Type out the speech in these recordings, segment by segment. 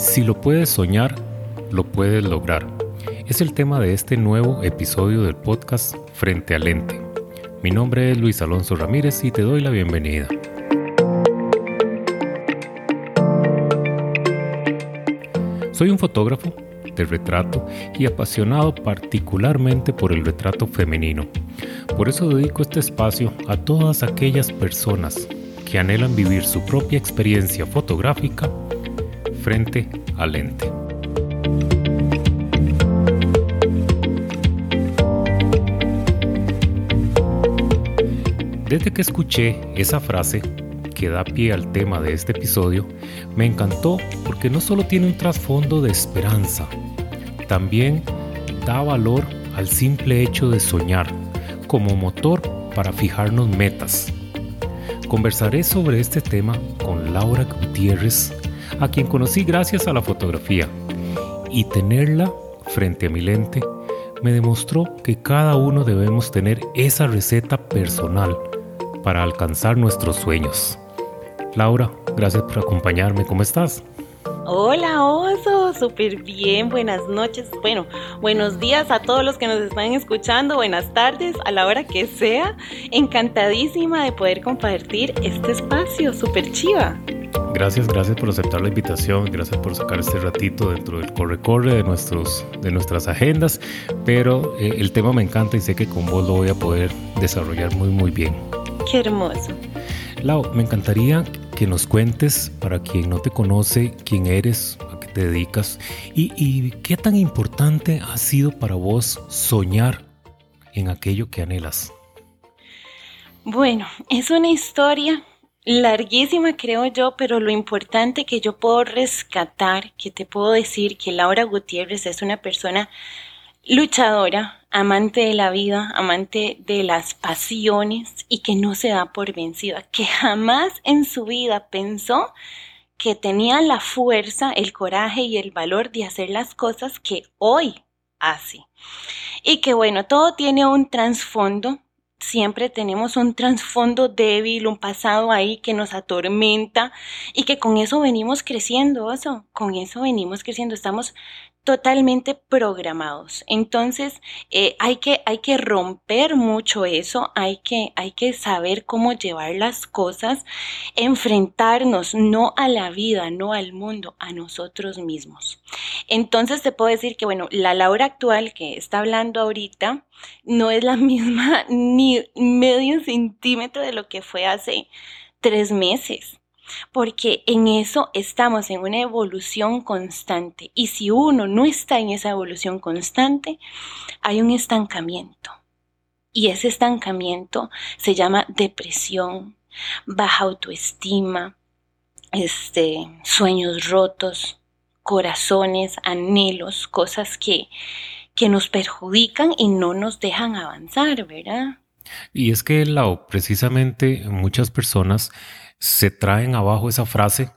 Si lo puedes soñar, lo puedes lograr. Es el tema de este nuevo episodio del podcast Frente al Lente. Mi nombre es Luis Alonso Ramírez y te doy la bienvenida. Soy un fotógrafo de retrato y apasionado particularmente por el retrato femenino. Por eso dedico este espacio a todas aquellas personas que anhelan vivir su propia experiencia fotográfica frente al lente. Desde que escuché esa frase que da pie al tema de este episodio, me encantó porque no solo tiene un trasfondo de esperanza, también da valor al simple hecho de soñar como motor para fijarnos metas. Conversaré sobre este tema con Laura Gutiérrez, a quien conocí gracias a la fotografía, y tenerla frente a mi lente me demostró que cada uno debemos tener esa receta personal para alcanzar nuestros sueños. Laura, gracias por acompañarme. ¿Cómo estás? Hola Oso, súper bien, buenas noches, bueno, buenos días a todos los que nos están escuchando, buenas tardes a la hora que sea, encantadísima de poder compartir este espacio, súper chiva. Gracias, gracias por aceptar la invitación, gracias por sacar este ratito dentro del corre-corre de, nuestros, de nuestras agendas, pero eh, el tema me encanta y sé que con vos lo voy a poder desarrollar muy, muy bien. Qué hermoso. Lau, me encantaría que nos cuentes, para quien no te conoce, quién eres, a qué te dedicas y, y qué tan importante ha sido para vos soñar en aquello que anhelas. Bueno, es una historia larguísima, creo yo, pero lo importante que yo puedo rescatar, que te puedo decir que Laura Gutiérrez es una persona luchadora, amante de la vida, amante de las pasiones y que no se da por vencida, que jamás en su vida pensó que tenía la fuerza, el coraje y el valor de hacer las cosas que hoy hace. Y que bueno, todo tiene un trasfondo, siempre tenemos un trasfondo débil, un pasado ahí que nos atormenta y que con eso venimos creciendo, eso, con eso venimos creciendo, estamos totalmente programados. Entonces, eh, hay, que, hay que romper mucho eso, hay que, hay que saber cómo llevar las cosas, enfrentarnos no a la vida, no al mundo, a nosotros mismos. Entonces, te puedo decir que, bueno, la Laura actual que está hablando ahorita no es la misma ni medio centímetro de lo que fue hace tres meses porque en eso estamos en una evolución constante y si uno no está en esa evolución constante, hay un estancamiento. Y ese estancamiento se llama depresión, baja autoestima, este, sueños rotos, corazones, anhelos, cosas que, que nos perjudican y no nos dejan avanzar, ¿verdad? Y es que precisamente muchas personas se traen abajo esa frase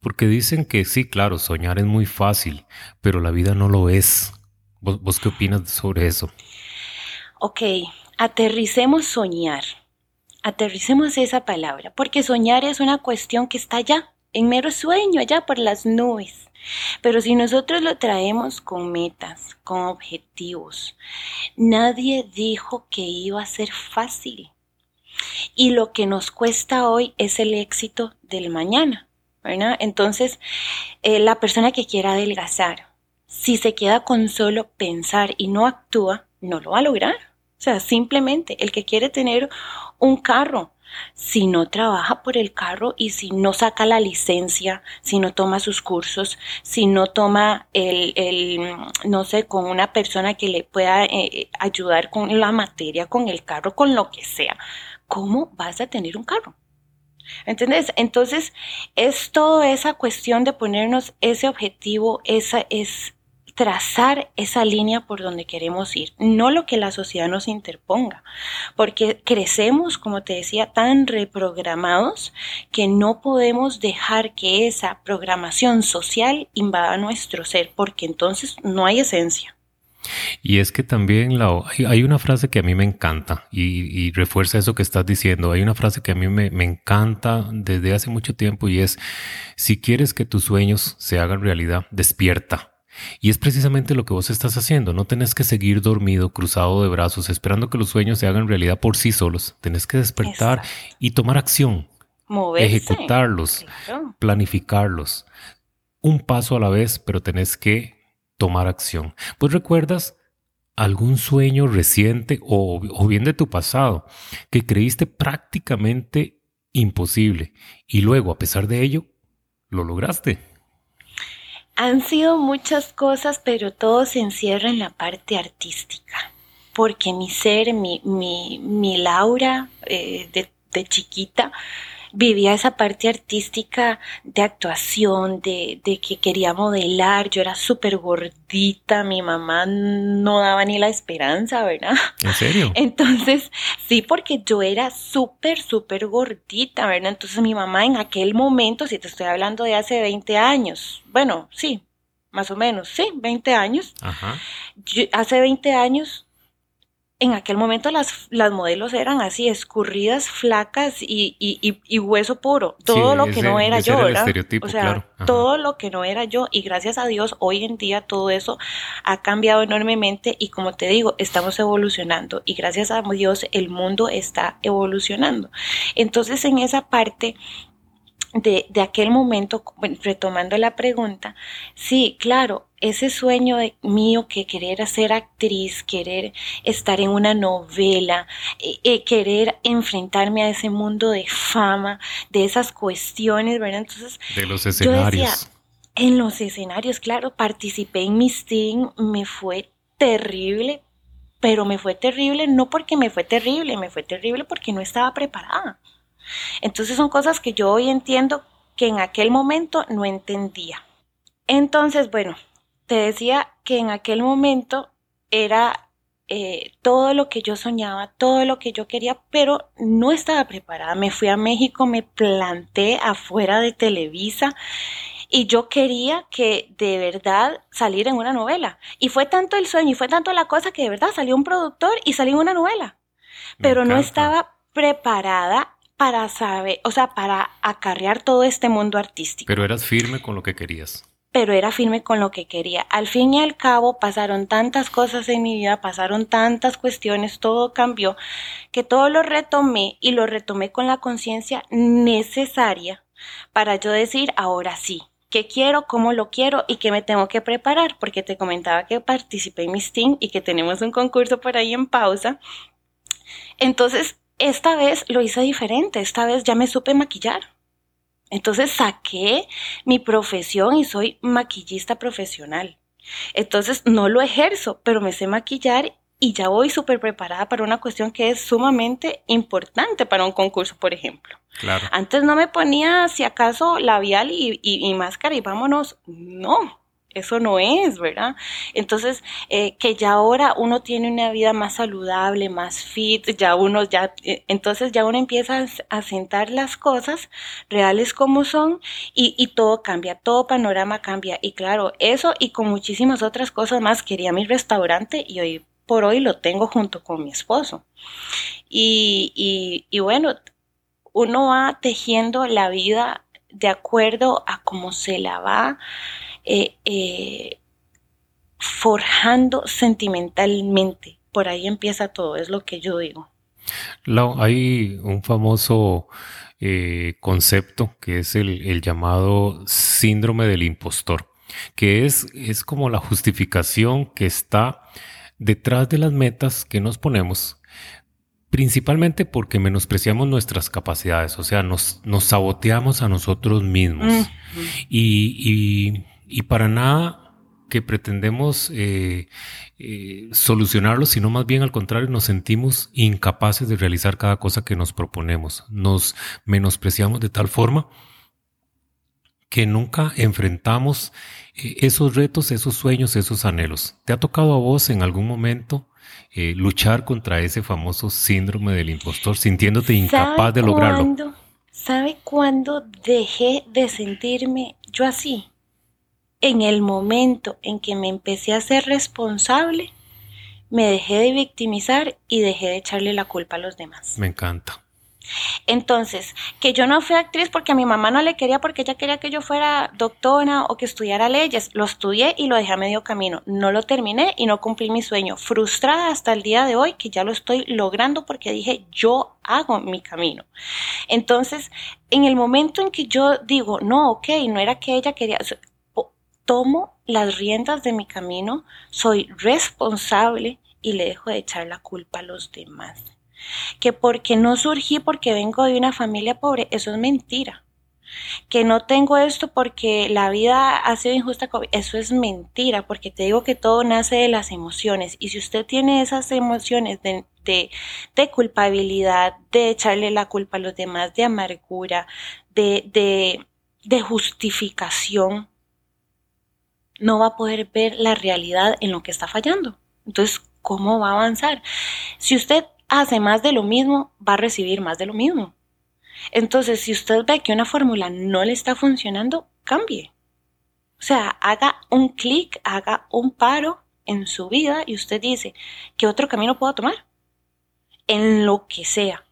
porque dicen que sí, claro, soñar es muy fácil, pero la vida no lo es. ¿Vos, qué opinas sobre eso? Ok, aterricemos soñar. Aterricemos esa palabra, porque soñar es una cuestión que está allá, en mero sueño, allá por las nubes. Pero si nosotros lo traemos con metas, con objetivos, nadie dijo que iba a ser fácil y lo que nos cuesta hoy es el éxito del mañana. ¿verdad? Entonces, eh, la persona que quiera adelgazar, si se queda con solo pensar y no actúa, no lo va a lograr. O sea, simplemente el que quiere tener un carro, si no trabaja por el carro y si no saca la licencia, si no toma sus cursos, si no toma el, el no sé, con una persona que le pueda eh, ayudar con la materia, con el carro, con lo que sea, ¿cómo vas a tener un carro? ¿Entendés? Entonces, es toda esa cuestión de ponernos ese objetivo, esa es trazar esa línea por donde queremos ir, no lo que la sociedad nos interponga, porque crecemos, como te decía, tan reprogramados que no podemos dejar que esa programación social invada nuestro ser, porque entonces no hay esencia. Y es que también la, hay una frase que a mí me encanta y, refuerza eso que estás diciendo. Hay una frase que a mí me, me, encanta desde hace mucho tiempo y es, si quieres que tus sueños se hagan realidad, despierta. Y es precisamente lo que vos estás haciendo. No tenés que seguir dormido, cruzado de brazos, esperando que los sueños se hagan realidad por sí solos. Tenés que despertar y tomar acción. Ejecutarlos, planificarlos. Un paso a la vez, pero tenés que tomar acción. Pues recuerdas algún sueño reciente o, o bien de tu pasado que creíste prácticamente imposible y luego, a pesar de ello, lo lograste. Han sido muchas cosas, pero todo se encierra en la parte artística, porque mi ser, mi, mi, mi Laura eh, de, de chiquita, vivía esa parte artística de actuación, de, de que quería modelar, yo era súper gordita, mi mamá no daba ni la esperanza, ¿verdad? ¿En serio? Entonces, sí, porque yo era súper, súper gordita, ¿verdad? Entonces mi mamá en aquel momento, si te estoy hablando de hace 20 años, bueno, sí, más o menos, sí, 20 años. Ajá. hace 20 años en aquel momento las, las modelos eran así, escurridas, flacas y, y, y, hueso puro. Todo lo que no era yo, ¿verdad? o sea, todo lo que no era yo. Y gracias a Dios, hoy en día todo eso ha cambiado enormemente y como te digo, estamos evolucionando. Y gracias a Dios el mundo está evolucionando. Entonces, en esa parte de, de aquel momento, retomando la pregunta, sí, claro, ese sueño de, mío que querer ser actriz, querer estar en una novela, eh, eh, querer enfrentarme a ese mundo de fama, de esas cuestiones, ¿verdad? Entonces, de los escenarios. en los escenarios, claro, participé en Miss Teen, me fue terrible, pero me fue terrible no porque me fue terrible, me fue terrible porque no estaba preparada. Entonces son cosas que yo hoy entiendo que en aquel momento no entendía. Entonces, bueno, te decía que en aquel momento era eh, todo lo que yo soñaba, todo lo que yo quería, pero no estaba preparada. Me fui a México, me planté afuera de Televisa y yo quería que de verdad salir en una novela. Y fue tanto el sueño y fue tanto la cosa que de verdad salió un productor y salí en una novela. pero no estaba preparada para saber, o sea, para acarrear todo este mundo artístico. Pero eras firme con lo que querías. Pero era firme con lo que quería. Al fin y al cabo pasaron tantas cosas en mi vida, pasaron tantas cuestiones, todo cambió, que todo lo retomé y lo retomé con la conciencia necesaria para yo decir, ahora sí, qué quiero, cómo lo quiero y qué me tengo que preparar, porque te comentaba que participé en mi Steam y que tenemos un concurso por ahí en pausa. Entonces, esta vez lo hice diferente, esta vez ya me supe maquillar. Entonces saqué mi profesión y soy maquillista profesional. Entonces no lo ejerzo, pero me sé maquillar y ya voy súper preparada para una cuestión que es sumamente importante para un concurso, por ejemplo. Claro. Antes no me ponía, si acaso, labial y, y máscara y vámonos. No, eso no es, ¿verdad? Entonces, eh, que ya ahora uno tiene una vida más saludable, más fit, ya uno ya, eh, entonces ya uno empieza a sentar las cosas reales como son y, y todo cambia, todo panorama cambia. Y claro, eso y con muchísimas otras cosas más, quería mi restaurante y hoy por hoy lo tengo junto con mi esposo. Y, y, y bueno, uno va tejiendo la vida de acuerdo a cómo se la va eh, eh, forjando sentimentalmente. Por ahí empieza todo, es lo que yo digo. hay un famoso eh, concepto que es el, llamado síndrome del impostor, que es, es como la justificación que está detrás de las metas que nos ponemos principalmente porque menospreciamos nuestras capacidades, o sea, nos, nos saboteamos a nosotros mismos. y, y para nada que pretendemos eh, eh, solucionarlo, sino más bien al contrario, nos sentimos incapaces de realizar cada cosa que nos proponemos. Nos menospreciamos de tal forma que nunca enfrentamos eh, esos retos, esos sueños, esos anhelos. ¿Te ha tocado a vos en algún momento luchar contra ese famoso síndrome del impostor, sintiéndote incapaz de lograrlo? ¿Sabe cuándo dejé de sentirme yo así? En el momento en que me empecé a ser responsable, me dejé de victimizar y dejé de echarle la culpa a los demás. Me encanta. Entonces, que yo no fui actriz porque a mi mamá no le quería porque ella quería que yo fuera doctora o que estudiara leyes. Lo estudié y lo dejé a medio camino. No lo terminé y no cumplí mi sueño. Frustrada hasta el día de hoy que ya lo estoy logrando porque dije, yo hago mi camino. Entonces, en el momento en que yo digo, no, ok, no era que ella quería, tomo las riendas de mi camino, soy responsable y le dejo de echar la culpa a los demás que porque no surgí porque vengo de una familia pobre, eso es mentira. Que no tengo esto porque la vida ha sido injusta, eso es mentira, porque te digo que todo nace de las emociones. Y si usted tiene esas emociones de, de, culpabilidad, de echarle la culpa a los demás, de amargura, de, de, de justificación, no va a poder ver la realidad en lo que está fallando. Entonces, ¿cómo va a avanzar? Si usted hace más de lo mismo, va a recibir más de lo mismo. Entonces, si usted ve que una fórmula no le está funcionando, cambie. O sea, haga un clic, haga un paro en su vida y usted dice, ¿qué otro camino puedo tomar? En lo que sea.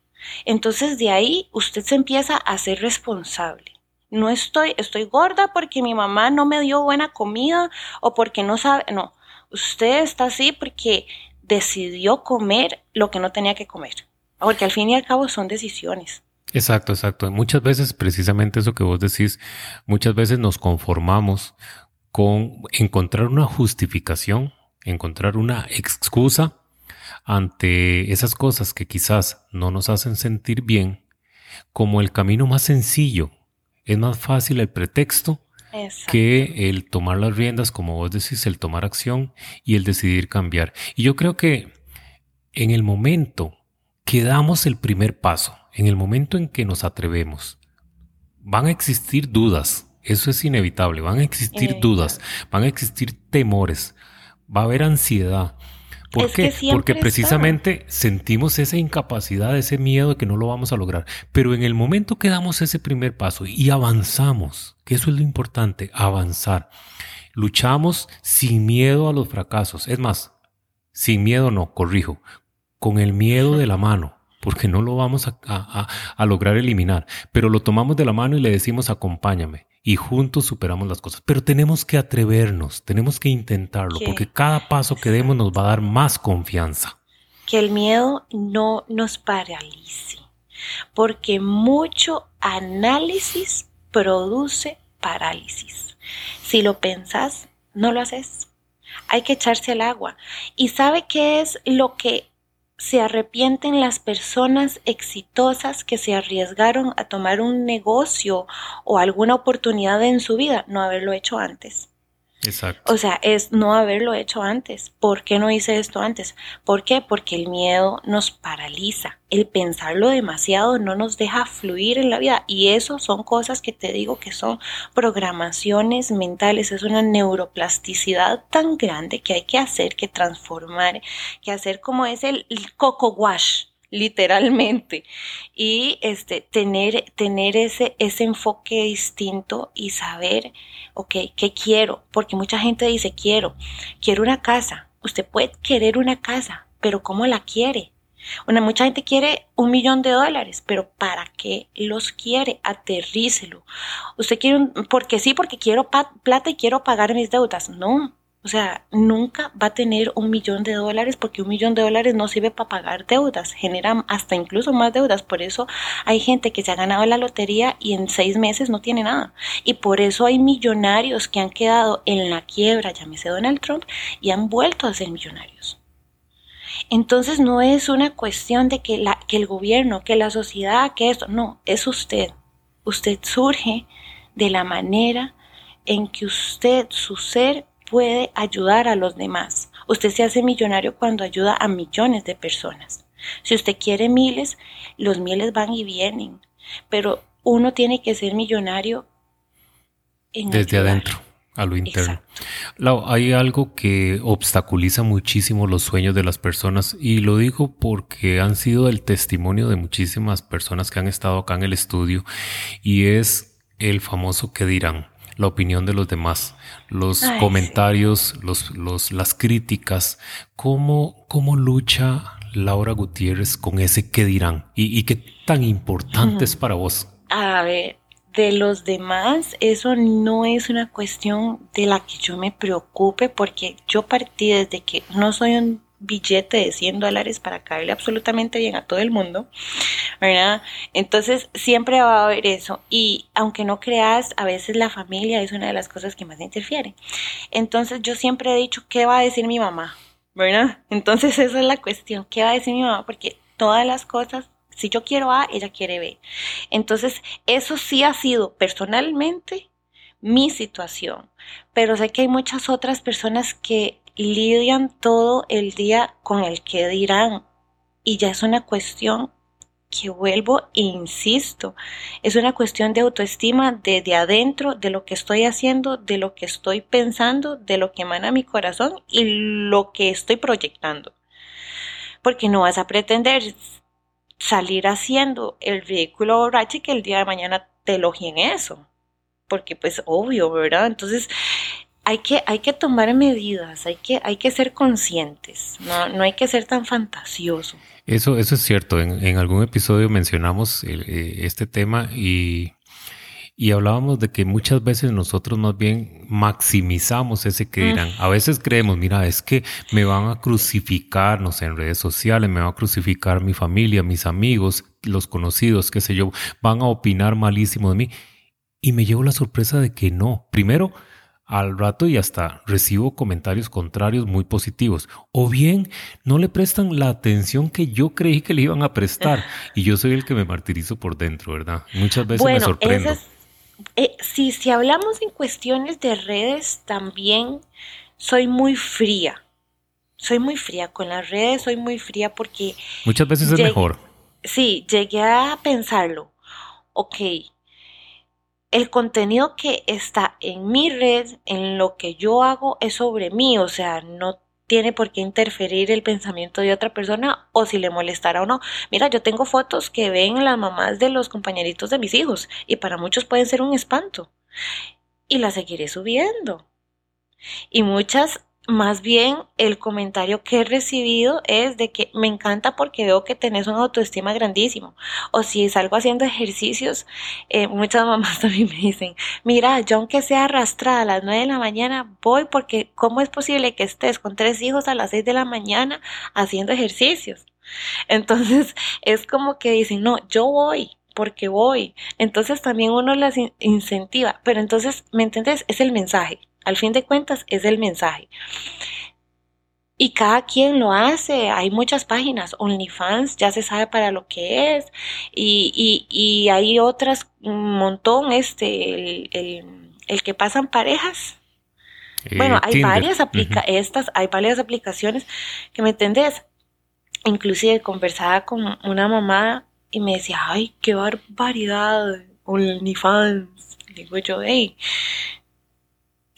Entonces de ahí usted se empieza a ser responsable. No estoy, estoy gorda porque mi mamá no me dio buena comida o porque no sabe, no. Usted está así porque decidió comer lo que no tenía que comer. Porque al fin y al cabo son decisiones. Exacto, exacto. Muchas veces, precisamente eso que vos decís, muchas veces nos conformamos con encontrar una justificación, encontrar una excusa ante esas cosas que quizás no nos hacen sentir bien, como el camino más sencillo. Es más fácil el pretexto que el tomar las riendas, como vos decís, el tomar acción y el decidir cambiar. Y yo creo que en el momento que damos el primer paso, en el momento en que nos atrevemos, van a existir dudas, eso es inevitable, van a existir dudas, van a existir temores, va a haber ansiedad, ¿Por qué? Porque precisamente sentimos esa incapacidad, ese miedo de que no lo vamos a lograr. Pero en el momento que damos ese primer paso y avanzamos, que eso es lo importante, avanzar, luchamos sin miedo a los fracasos. Es más, sin miedo no, corrijo, con el miedo de la mano porque no lo vamos a, lograr eliminar, pero lo tomamos de la mano y le decimos acompáñame y juntos superamos las cosas. Pero tenemos que atrevernos, tenemos que intentarlo, porque cada paso que demos nos va a dar más confianza. Que el miedo no nos paralice, porque mucho análisis produce parálisis. Si lo pensás, no lo haces. Hay que echarse al agua. ¿Y sabe qué es lo que se arrepienten las personas exitosas que se arriesgaron a tomar un negocio o alguna oportunidad en su vida, no haberlo hecho antes. Exacto. O sea, es no haberlo hecho antes. ¿Por qué no hice esto antes? ¿Por qué? Porque el miedo nos paraliza. El pensarlo demasiado no nos deja fluir en la vida. Y eso son cosas que te digo que son programaciones mentales. Es una neuroplasticidad tan grande que hay que hacer, que transformar, que hacer como es el, el coco wash literalmente y este tener tener ese ese enfoque distinto y saber ok qué quiero porque mucha gente dice quiero quiero una casa usted puede querer una casa pero cómo la quiere una, mucha gente quiere un millón de dólares, pero ¿para qué los quiere? Aterrícelo. Usted quiere un, porque sí, porque quiero plata y quiero pagar mis deudas. No, o sea, nunca va a tener un millón de dólares porque un millón de dólares no sirve para pagar deudas, genera hasta incluso más deudas. Por eso hay gente que se ha ganado la lotería y en seis meses no tiene nada. Y por eso hay millonarios que han quedado en la quiebra, llámese Donald Trump, y han vuelto a ser millonarios. Entonces no es una cuestión de que, la, que el gobierno, que la sociedad, que esto, no, es usted. Usted surge de la manera en que usted, su ser, puede ayudar a los demás. Usted se hace millonario cuando ayuda a millones de personas. Si usted quiere miles, los miles van y vienen, pero uno tiene que ser millonario desde adentro a lo interno. hay algo que obstaculiza muchísimo los sueños de las personas y lo digo porque han sido el testimonio de muchísimas personas que han estado acá en el estudio y es el famoso que dirán. La opinión de los demás, los comentarios, los, los, las críticas. ¿Cómo, ¿Cómo lucha Laura Gutiérrez con ese qué dirán? ¿Y, y qué tan importante es para vos? A ver, de los demás, eso no es una cuestión de la que yo me preocupe porque yo partí desde que no soy un billete de 100 dólares para caerle absolutamente bien a todo el mundo, ¿verdad? Entonces siempre va a haber eso y aunque no creas, a veces la familia es una de las cosas que más interfiere. Entonces yo siempre he dicho, ¿qué va a decir mi mamá? ¿Verdad? Entonces esa es la cuestión, ¿qué va a decir mi mamá? Porque todas las cosas si yo quiero A, ella quiere B. Entonces, eso sí ha sido personalmente mi situación. Pero sé que hay muchas otras personas que lidian todo el día con el que dirán. Y ya es una cuestión que vuelvo e insisto, es una cuestión de autoestima desde adentro, de lo que estoy haciendo, de lo que estoy pensando, de lo que emana mi corazón y lo que estoy proyectando. Porque no vas a pretender salir haciendo el ridículo borracho y que el día de mañana te elogien eso. Porque pues obvio, ¿verdad? Entonces hay que, hay que tomar medidas, hay que, hay que ser conscientes, no, no hay que ser tan fantasioso. Eso, eso es cierto. En, en algún episodio mencionamos eh, este tema y y hablábamos de que muchas veces nosotros más bien maximizamos ese que dirán. A veces creemos, mira, es que me van a crucificar, no sé, en redes sociales, me va a crucificar mi familia, mis amigos, los conocidos, qué sé yo, van a opinar malísimo de mí. Y me llevo la sorpresa de que no. Primero, al rato y hasta recibo comentarios contrarios muy positivos. O bien no le prestan la atención que yo creí que le iban a prestar. Y yo soy el que me martirizo por dentro, ¿verdad? Muchas veces me sorprendo. Eh, si, si hablamos en cuestiones de redes, también soy muy fría. Soy muy fría con las redes, soy muy fría porque... Muchas veces es mejor. Sí, llegué a pensarlo. Ok, el contenido que está en mi red, en lo que yo hago, es sobre mí, o sea, no tiene por qué interferir el pensamiento de otra persona o si le molestará o no. Mira, yo tengo fotos que ven las mamás de los compañeritos de mis hijos y para muchos pueden ser un espanto. Y las seguiré subiendo. Y muchas más bien el comentario que he recibido es de que me encanta porque veo que tenés una autoestima grandísimo. O si salgo haciendo ejercicios, eh, muchas mamás también me dicen, mira, yo aunque sea arrastrada a las nueve de la mañana, voy porque ¿cómo es posible que estés con tres hijos a las seis de la mañana haciendo ejercicios? Entonces es como que dicen, no, yo voy porque voy. Entonces también uno las incentiva. Pero entonces, ¿me entiendes? Es el mensaje al fin de cuentas es el mensaje. Y cada quien lo hace, hay muchas páginas, OnlyFans ya se sabe para lo que es, y, hay otras, un montón, este, el, que pasan parejas. Eh, bueno, hay varias aplica estas, hay varias aplicaciones que me entendés. Inclusive conversaba con una mamá y me decía, ay, qué barbaridad, OnlyFans. Digo yo, hey,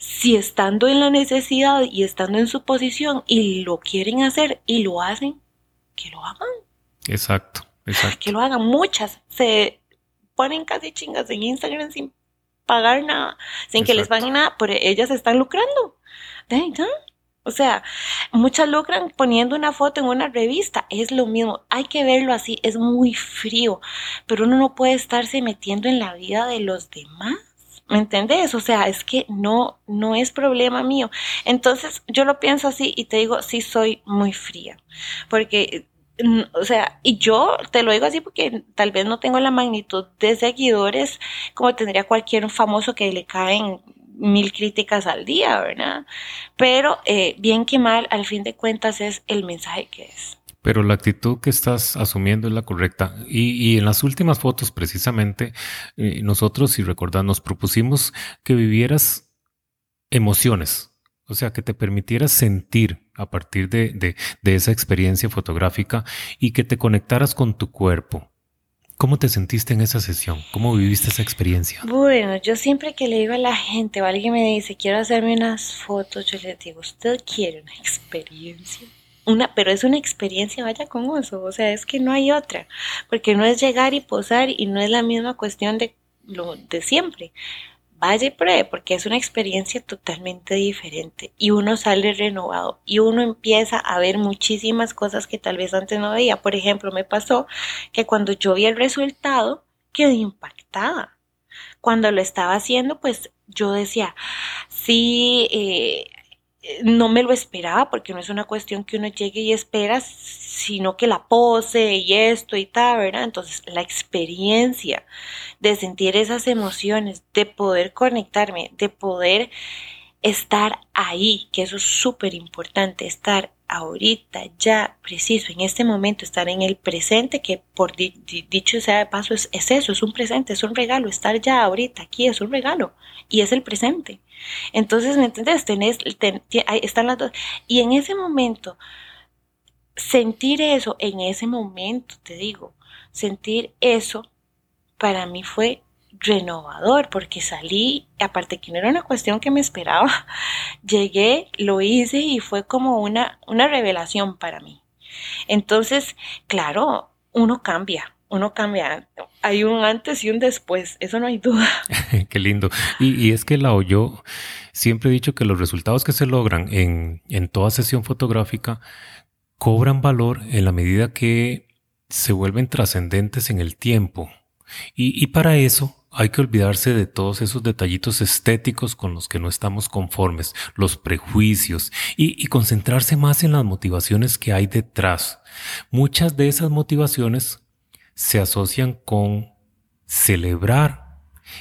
si estando en la necesidad y estando en su posición y lo quieren hacer y lo hacen, que lo hagan. Exacto, exacto. Que lo hagan. Muchas se ponen casi chingas en Instagram sin pagar nada, sin que les paguen nada, pero ellas están lucrando. O sea, muchas lucran poniendo una foto en una revista, es lo mismo, hay que verlo así, es muy frío, pero uno no puede estarse metiendo en la vida de los demás. ¿Me entendés? O sea, es que no, no es problema mío. Entonces, yo lo pienso así y te digo, sí soy muy fría. Porque, mm, o sea, y yo te lo digo así porque tal vez no tengo la magnitud de seguidores como tendría cualquier famoso que le caen mil críticas al día, ¿verdad? Pero eh, bien que mal, al fin de cuentas es el mensaje que es. Pero la actitud que estás asumiendo es la correcta. Y, en las últimas fotos, precisamente, eh, nosotros, si recordás, nos propusimos que vivieras emociones. O sea, que te permitieras sentir a partir de, de, esa experiencia fotográfica y que te conectaras con tu cuerpo. ¿Cómo te sentiste en esa sesión? ¿Cómo viviste esa experiencia? Bueno, yo siempre que le digo a la gente o alguien me dice, quiero hacerme unas fotos, yo le digo, ¿usted quiere una experiencia? Una, pero es una experiencia, vaya con eso, o sea, es que no hay otra, porque no es llegar y posar y no es la misma cuestión de lo de siempre. vaya y pruebe, porque es una experiencia totalmente diferente y uno sale renovado y uno empieza a ver muchísimas cosas que tal vez antes no veía. Por ejemplo, me pasó que cuando yo vi el resultado, quedé impactada. Cuando lo estaba haciendo, pues yo decía, sí, eh, no me lo esperaba porque no es una cuestión que uno llegue y espera, sino que la pose y esto y tal, ¿verdad? Entonces, la experiencia de sentir esas emociones, de poder conectarme, de poder estar ahí, que eso es súper importante, estar ahorita, ya, preciso, en este momento, estar en el presente, que por dicho sea de paso es, es, eso, es un presente, es un regalo, estar ya ahorita, aquí es un regalo, y es el presente. Entonces, ¿me entiendes? Tenés, están las dos. Y en ese momento, sentir eso, en ese momento, te digo, sentir eso, para mí fue renovador porque salí, aparte que no era una cuestión que me esperaba, llegué, lo hice y fue como una, una revelación para mí. Entonces, claro, uno cambia, uno cambia. Hay un antes y un después, eso no hay duda. Qué lindo. Y, y, es que la yo siempre he dicho que los resultados que se logran en, en toda sesión fotográfica cobran valor en la medida que se vuelven trascendentes en el tiempo. Y, y para eso hay que olvidarse de todos esos detallitos estéticos con los que no estamos conformes, los prejuicios, y, concentrarse más en las motivaciones que hay detrás. Muchas de esas motivaciones se asocian con celebrar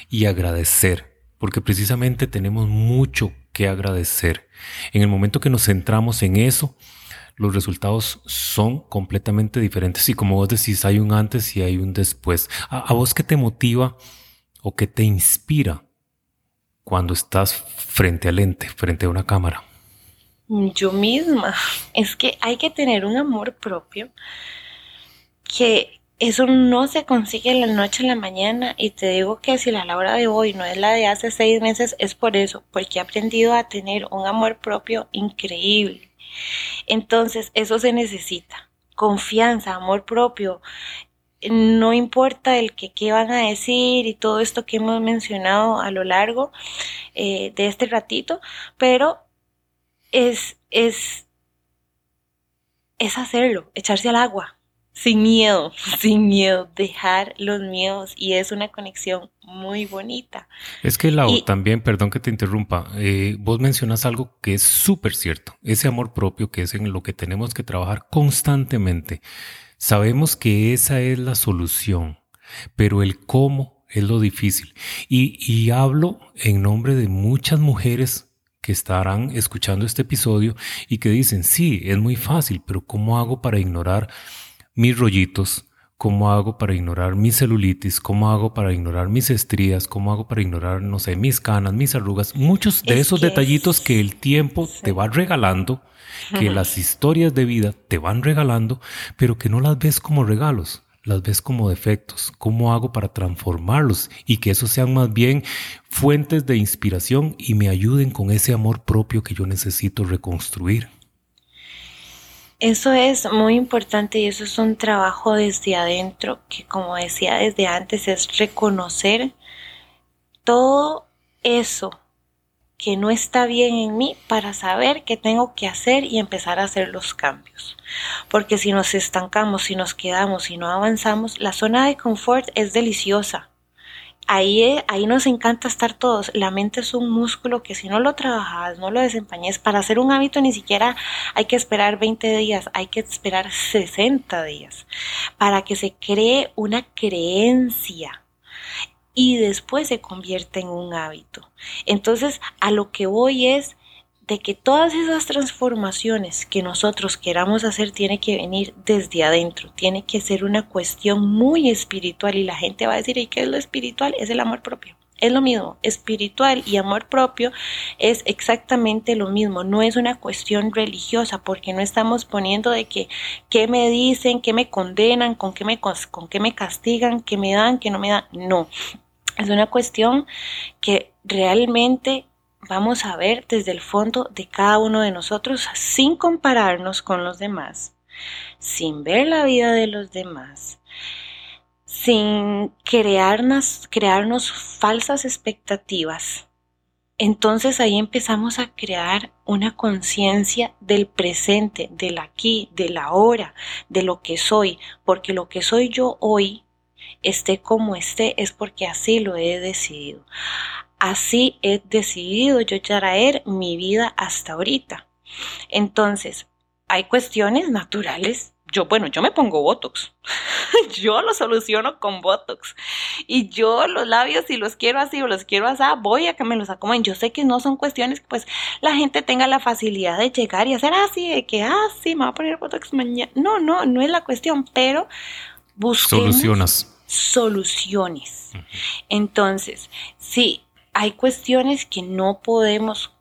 y agradecer, porque precisamente tenemos mucho que agradecer. En el momento que nos centramos en eso, los resultados son completamente diferentes y como vos decís, hay un antes y hay un después. ¿A, vos qué te motiva? o qué te inspira cuando estás frente al lente, frente a una cámara? Yo misma. Es que hay que tener un amor propio que eso no se consigue en la noche a la mañana y te digo que si la Laura de hoy no es la de hace seis meses es por eso, porque he aprendido a tener un amor propio increíble. Entonces eso se necesita. Confianza, amor propio, no importa el que qué van a decir y todo esto que hemos mencionado a lo largo eh, de este ratito, pero es, es, es hacerlo, echarse al agua, sin miedo, sin miedo, dejar los miedos y es una conexión muy bonita. Es que Lau, también, perdón que te interrumpa, eh, vos mencionas algo que es súper cierto, ese amor propio que es en lo que tenemos que trabajar constantemente. Sabemos que esa es la solución, pero el cómo es lo difícil. Y, hablo en nombre de muchas mujeres que estarán escuchando este episodio y que dicen, sí, es muy fácil, pero ¿cómo hago para ignorar mis rollitos? ¿Cómo hago para ignorar mi celulitis? ¿Cómo hago para ignorar mis estrías? ¿Cómo hago para ignorar, no sé, mis canas, mis arrugas? Muchos de esos detallitos que el tiempo te va regalando que las historias de vida te van regalando, pero que no las ves como regalos, las ves como defectos. ¿Cómo hago para transformarlos y que esos sean más bien fuentes de inspiración y me ayuden con ese amor propio que yo necesito reconstruir? Eso es muy importante y eso es un trabajo desde adentro que como decía desde antes es reconocer todo eso que no está bien en mí para saber qué tengo que hacer y empezar a hacer los cambios. Porque si nos estancamos, si nos quedamos, si no avanzamos, la zona de confort es deliciosa. Ahí, eh, ahí nos encanta estar todos. La mente es un músculo que si no lo trabajas, no lo desempeñes, para hacer un hábito ni siquiera hay que esperar 20 días, hay que esperar 60 días para que se cree una creencia y después se convierte en un hábito. Entonces, a lo que voy es de que todas esas transformaciones que nosotros queramos hacer tiene que venir desde adentro, tiene que ser una cuestión muy espiritual y la gente va a decir, ¿y qué es lo espiritual? Es el amor propio. Es lo mismo, espiritual y amor propio es exactamente lo mismo, no es una cuestión religiosa porque no estamos poniendo de que qué me dicen, qué me condenan, con qué me, con qué me castigan, qué me dan, qué no me dan, no, es una cuestión que realmente vamos a ver desde el fondo de cada uno de nosotros sin compararnos con los demás, sin ver la vida de los demás, sin crearnos, crearnos falsas expectativas. Entonces ahí empezamos a crear una conciencia del presente, del aquí, del ahora, de lo que soy, porque lo que soy yo hoy, esté como esté, es porque así lo he decidido. Así he decidido yo traer mi vida hasta ahorita. Entonces, hay cuestiones naturales. Yo, bueno, yo me pongo Botox. yo lo soluciono con Botox. Y yo los labios, si los quiero así o los quiero así, voy a que me los acomoden. Yo sé que no son cuestiones que pues la gente tenga la facilidad de llegar y hacer así, de que, ah, sí, me voy a poner Botox mañana. No, no, no es la cuestión, pero busquemos soluciones. Soluciones. Entonces, sí, hay cuestiones que no podemos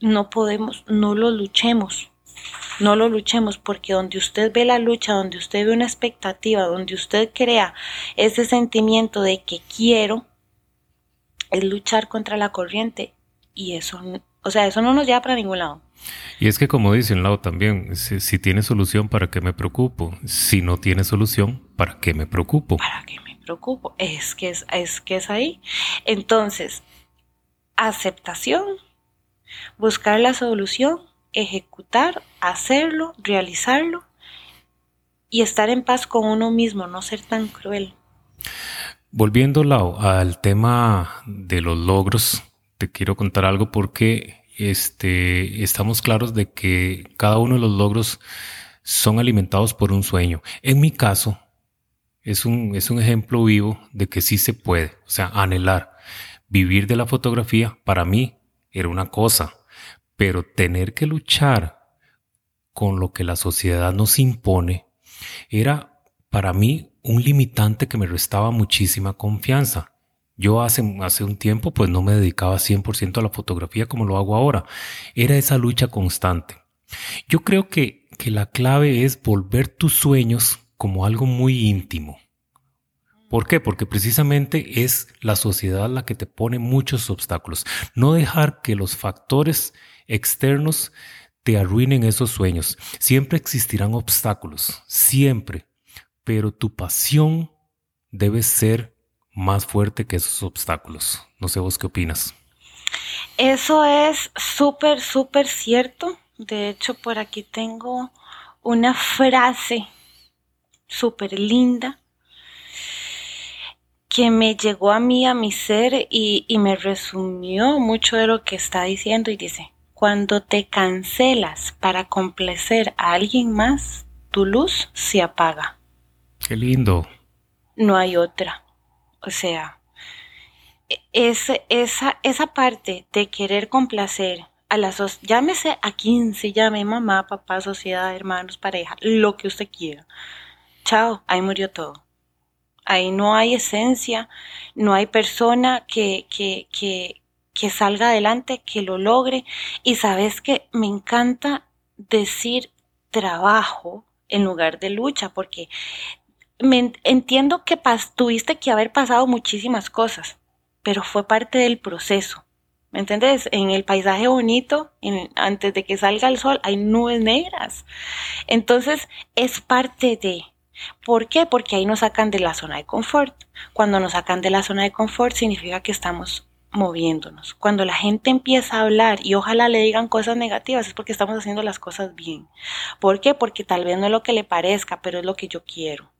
no podemos, no lo luchemos. No lo luchemos porque donde usted ve la lucha, donde usted ve una expectativa, donde usted crea ese sentimiento de que quiero, es luchar contra la corriente y eso, o sea, eso no nos lleva para ningún lado. Y es que como dice un lado también, si, tiene solución, ¿para qué me preocupo? Si no tiene solución, ¿para qué me preocupo? ¿Para qué me preocupo? Es que es, es que es ahí. Entonces, aceptación, buscar la solución, ejecutar, hacerlo, realizarlo y estar en paz con uno mismo, no ser tan cruel. Volviendo al tema de los logros, te quiero contar algo porque este, estamos claros de que cada uno de los logros son alimentados por un sueño. En mi caso, es un, es un ejemplo vivo de que sí se puede, o sea, anhelar. Vivir de la fotografía para mí era una cosa, pero tener que luchar con lo que la sociedad nos impone era para mí un limitante que me restaba muchísima confianza. Yo hace, hace un tiempo pues no me dedicaba 100% a la fotografía como lo hago ahora. Era esa lucha constante. Yo creo que, que la clave es volver tus sueños como algo muy íntimo. ¿Por qué? Porque precisamente es la sociedad la que te pone muchos obstáculos. No dejar que los factores externos te arruinen esos sueños. Siempre existirán obstáculos, siempre. Pero tu pasión debe ser más fuerte que esos obstáculos. No sé vos qué opinas. Eso es súper, súper cierto. De hecho, por aquí tengo una frase súper linda que me llegó a mí, a mi ser, y, me resumió mucho de lo que está diciendo y dice, cuando te cancelas para complacer a alguien más, tu luz se apaga. Qué lindo. No hay otra. O sea, es, esa, esa parte de querer complacer a las llámese a 15, llame mamá, papá, sociedad, hermanos, pareja, lo que usted quiera. Chao, ahí murió todo. Ahí no hay esencia, no hay persona que, que, que, que salga adelante, que lo logre. Y sabes que me encanta decir trabajo en lugar de lucha, porque me entiendo que tuviste que haber pasado muchísimas cosas, pero fue parte del proceso. ¿Me entiendes? En el paisaje bonito, antes de que salga el sol, hay nubes negras. Entonces, es parte de. ¿Por qué? Porque ahí nos sacan de la zona de confort. Cuando nos sacan de la zona de confort significa que estamos moviéndonos. Cuando la gente empieza a hablar y ojalá le digan cosas negativas es porque estamos haciendo las cosas bien. ¿Por qué? Porque tal vez no es lo que le parezca, pero es lo que yo quiero.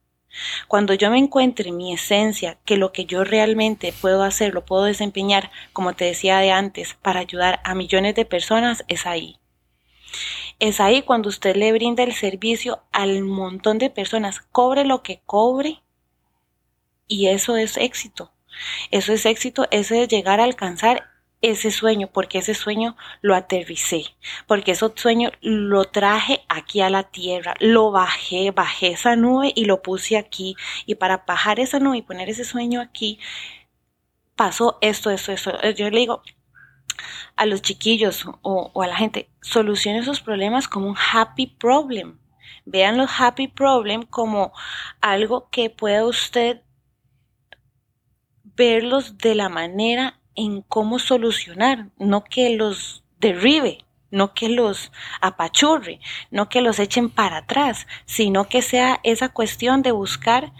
Cuando yo me encuentre mi esencia, que lo que yo realmente puedo hacer, lo puedo desempeñar, como te decía de antes, para ayudar a millones de personas, es ahí. Es ahí cuando usted le brinda el servicio al montón de personas, cobre lo que cobre, y eso es éxito. Eso es éxito, eso es llegar a alcanzar ese sueño, porque ese sueño lo aterricé, porque ese sueño lo traje aquí a la tierra, lo bajé, bajé esa nube y lo puse aquí. Y para bajar esa nube y poner ese sueño aquí, pasó esto, esto, esto. Yo le digo a los chiquillos o, a la gente, solucione esos problemas como un happy problem. Vean los happy problem como algo que pueda usted verlos de la manera en cómo solucionar, no que los derribe, no que los apachurre, no que los echen para atrás, sino que sea esa cuestión de buscar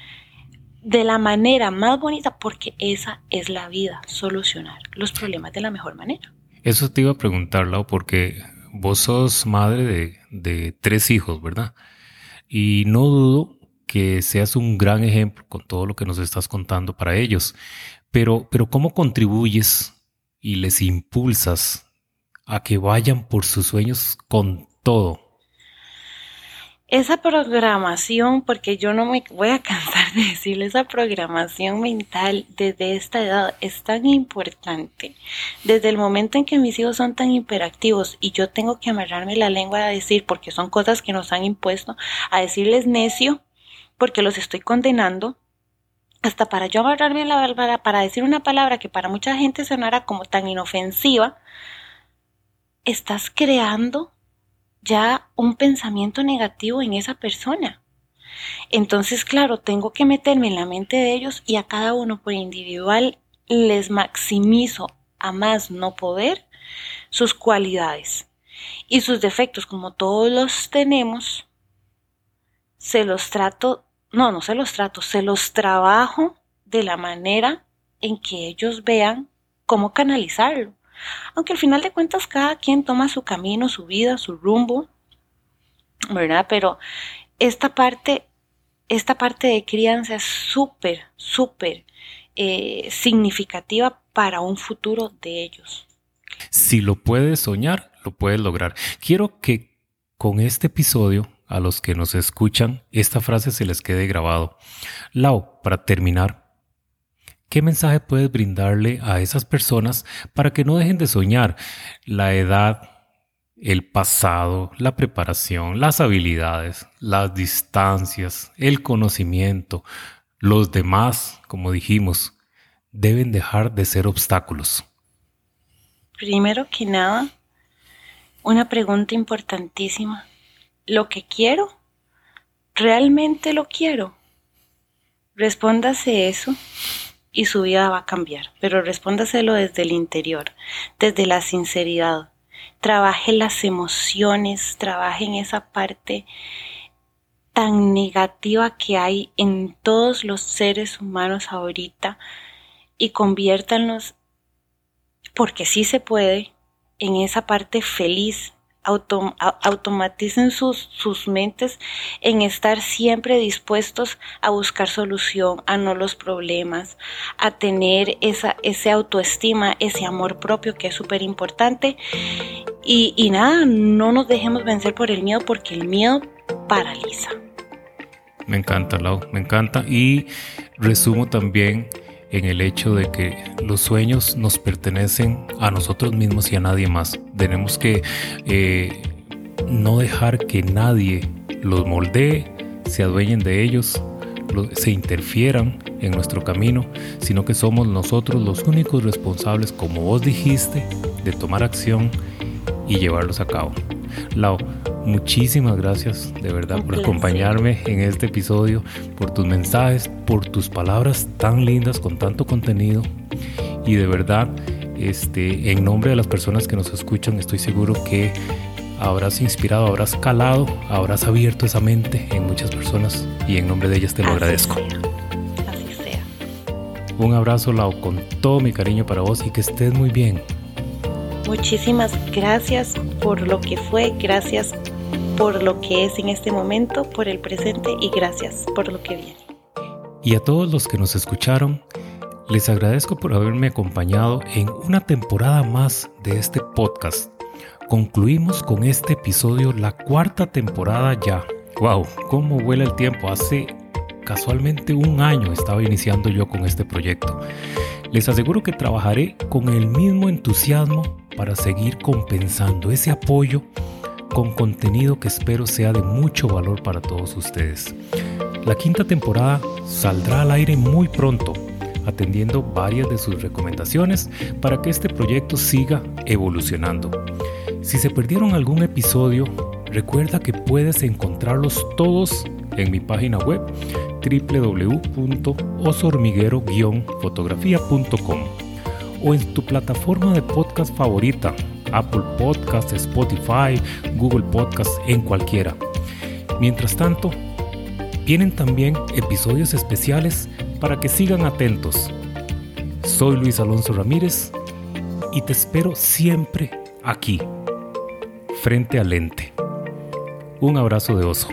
de la manera más bonita porque esa es la vida, solucionar los problemas de la mejor manera. Eso te iba a preguntar, Lau, porque vos sos madre de, de tres hijos, ¿verdad? Y no dudo que seas un gran ejemplo con todo lo que nos estás contando para ellos. Pero, pero ¿cómo contribuyes y les impulsas a que vayan por sus sueños con todo? Esa programación, porque yo no me voy a cansar de decirle, esa programación mental desde esta edad es tan importante. Desde el momento en que mis hijos son tan hiperactivos y yo tengo que amarrarme la lengua a decir, porque son cosas que nos han impuesto, a decirles necio, porque los estoy condenando, hasta para yo amarrarme la bárbara, para decir una palabra que para mucha gente sonara como tan inofensiva, estás creando ya un pensamiento negativo en esa persona. Entonces, claro, tengo que meterme en la mente de ellos y a cada uno por individual les maximizo a más no poder sus cualidades y sus defectos, como todos los tenemos, se los trato, no, no se los trato, se los trabajo de la manera en que ellos vean cómo canalizarlo. Aunque al final de cuentas cada quien toma su camino, su vida, su rumbo, ¿verdad? Pero esta parte, esta parte de crianza es súper, súper eh, significativa para un futuro de ellos. Si lo puedes soñar, lo puedes lograr. Quiero que con este episodio, a los que nos escuchan, esta frase se les quede grabado. Lau, para terminar, ¿Qué mensaje puedes brindarle a esas personas para que no dejen de soñar? La edad, el pasado, la preparación, las habilidades, las distancias, el conocimiento, los demás, como dijimos, deben dejar de ser obstáculos. Primero que nada, una pregunta importantísima. ¿Lo que quiero? ¿Realmente lo quiero? Respóndase eso y su vida va a cambiar, pero respóndaselo desde el interior, desde la sinceridad. Trabaje las emociones, trabaje en esa parte tan negativa que hay en todos los seres humanos ahorita y conviértanlos, porque sí se puede, en esa parte feliz, automaticen sus, sus mentes en estar siempre dispuestos a buscar solución a no los problemas, a tener esa ese autoestima, ese amor propio que es súper importante. Y, y nada, no nos dejemos vencer por el miedo porque el miedo paraliza. Me encanta, Lau, me encanta. Y resumo también en el hecho de que los sueños nos pertenecen a nosotros mismos y a nadie más. Tenemos que eh, no dejar que nadie los moldee, se adueñen de ellos, se interfieran en nuestro camino, sino que somos nosotros los únicos responsables, como vos dijiste, de tomar acción y llevarlos a cabo. Lau, muchísimas gracias de verdad por acompañarme en este episodio, por tus mensajes, por tus palabras tan lindas con tanto contenido y de verdad, este, en nombre de las personas que nos escuchan, estoy seguro que habrás inspirado, habrás calado, habrás abierto esa mente en muchas personas y en nombre de ellas te lo agradezco. Así sea. Un abrazo, Lau, con todo mi cariño para vos y que estés muy bien. Muchísimas gracias por lo que fue, gracias por lo que es en este momento, por el presente y gracias por lo que viene. Y a todos los que nos escucharon, les agradezco por haberme acompañado en una temporada más de este podcast. Concluimos con este episodio la cuarta temporada ya. ¡Wow! ¿Cómo vuela el tiempo? Hace casualmente un año estaba iniciando yo con este proyecto. Les aseguro que trabajaré con el mismo entusiasmo para seguir compensando ese apoyo con contenido que espero sea de mucho valor para todos ustedes. La quinta temporada saldrá al aire muy pronto, atendiendo varias de sus recomendaciones para que este proyecto siga evolucionando. Si se perdieron algún episodio, recuerda que puedes encontrarlos todos en mi página web www.osormiguero-fotografía.com o en tu plataforma de podcast favorita Apple Podcast, Spotify, Google Podcast, en cualquiera. Mientras tanto, vienen también episodios especiales para que sigan atentos. Soy Luis Alonso Ramírez y te espero siempre aquí, frente al lente. Un abrazo de oso.